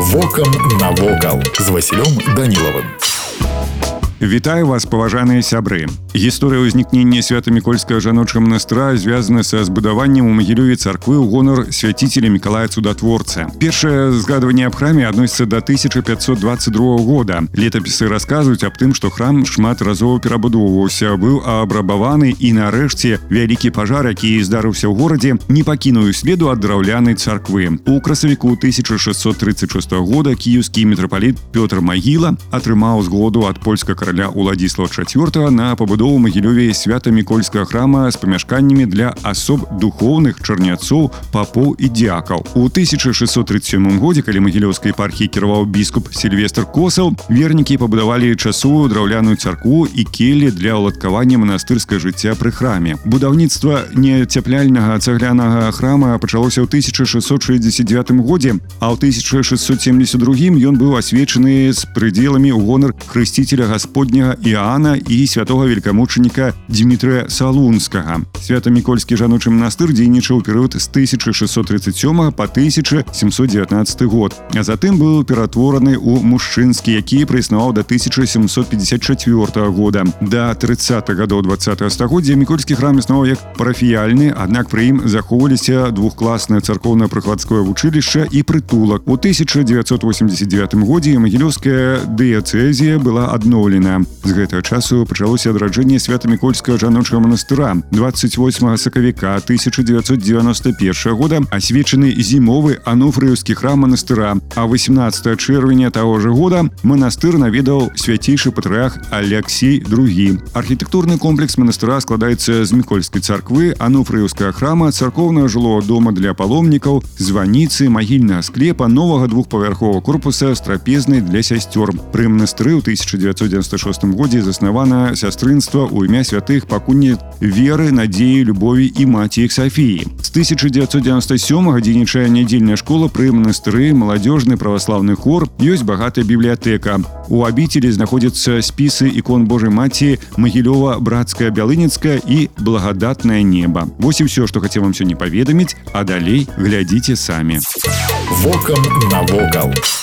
Вокам навокал з Васілём Данілавым. Вітаю вас паважаныя сябры гісторыя ўзнікнення свята-мікольскага жаночага манастыра звязана са збудаваннем у магілёве царквы ў гонар свяціцеля мікалая цудатворца першае згадванне аб храме адносіцца да 1522 года летапісы расказваюць аб тым што храм шмат разоў перабудоўваўся быў абрабаваны і нарэшце вялікі пажар які здарыўся ў горадзе не пакінуў следу ад драўлянай царквы у красавіку 1636 года кіеўскі мітрапаліт Пётр магіла атрымаў згоду ад польска кара караля уладзіслава IV на пабудову магілёве свята-мікольскага храма з памяшканнямі для асоб духоўных чарняцоў папоў і дзякаў у 1637 годзе калі магілёўскай епархіі кіраваў біскуп сильвестр косаў вернікі пабудавалі часовую драўляную царкву і келі для ўладкавання манастырскае жыцця пры храме будаўніцтва нецяпляльнага цаглянага храма пачалося ў 1669 годзе а ў 1672 ён быў асвечаны з прыдзеламі ў гонар хрысціцеля гаспод гасподняга Іана і святого великамучаніка Дмітрыя Салунскага. Свята-мікольскі жаночы манастыр дзейнічаў перыяд з 1637 по 1719 год. А затым быў ператвораны ў мужчынскі, які прыснаваў да 1754 года. Да 30 гадоў 20 стагоддзя мікольскі храм існаваў як парафіяльны, аднак пры ім захоўваліся двухкласнае царкоўна-прыкладское вучылішча і прытулак. У 1989 годзе магілёўская дыяцэзія была адноўлена Гаспадыня. З гэтага часу пачалося адраджэнне свята-мікольскага жаночага манастыра. 28 сакавіка 1991 года асвечаны зімовы ануфрыўскі храм манастыра. А 18 чэрвеня таго ж года манастыр наведаў свяцейшы патрыях Алексей другі. Архітэктурны комплекс манастыра складаецца з мікольскай царквы, ануфрыўскага храма, царкоўнага жылого дома для паломнікаў, званіцы, магільнага склепа, новага двухпавярховага корпуса з трапезнай для сясцёр. Пры манастыры ў 1996 1996 годзе заснавана сястрынства ў імя святых пакуні веры надзеі любові і маці іх Сафіі з 1997 дзейнічае нядзельная школа пры манастыры маладзёжны праваслаўны хор ёсць багатая бібліятэка у абіцелі знаходзяцца спісы ікон Божай маці магілёва брацкая бялыніцкая і благадатнае неба Вось і ўсё што хацеў вам сёння паведаміць а далей глядзіце самі вокам навокал у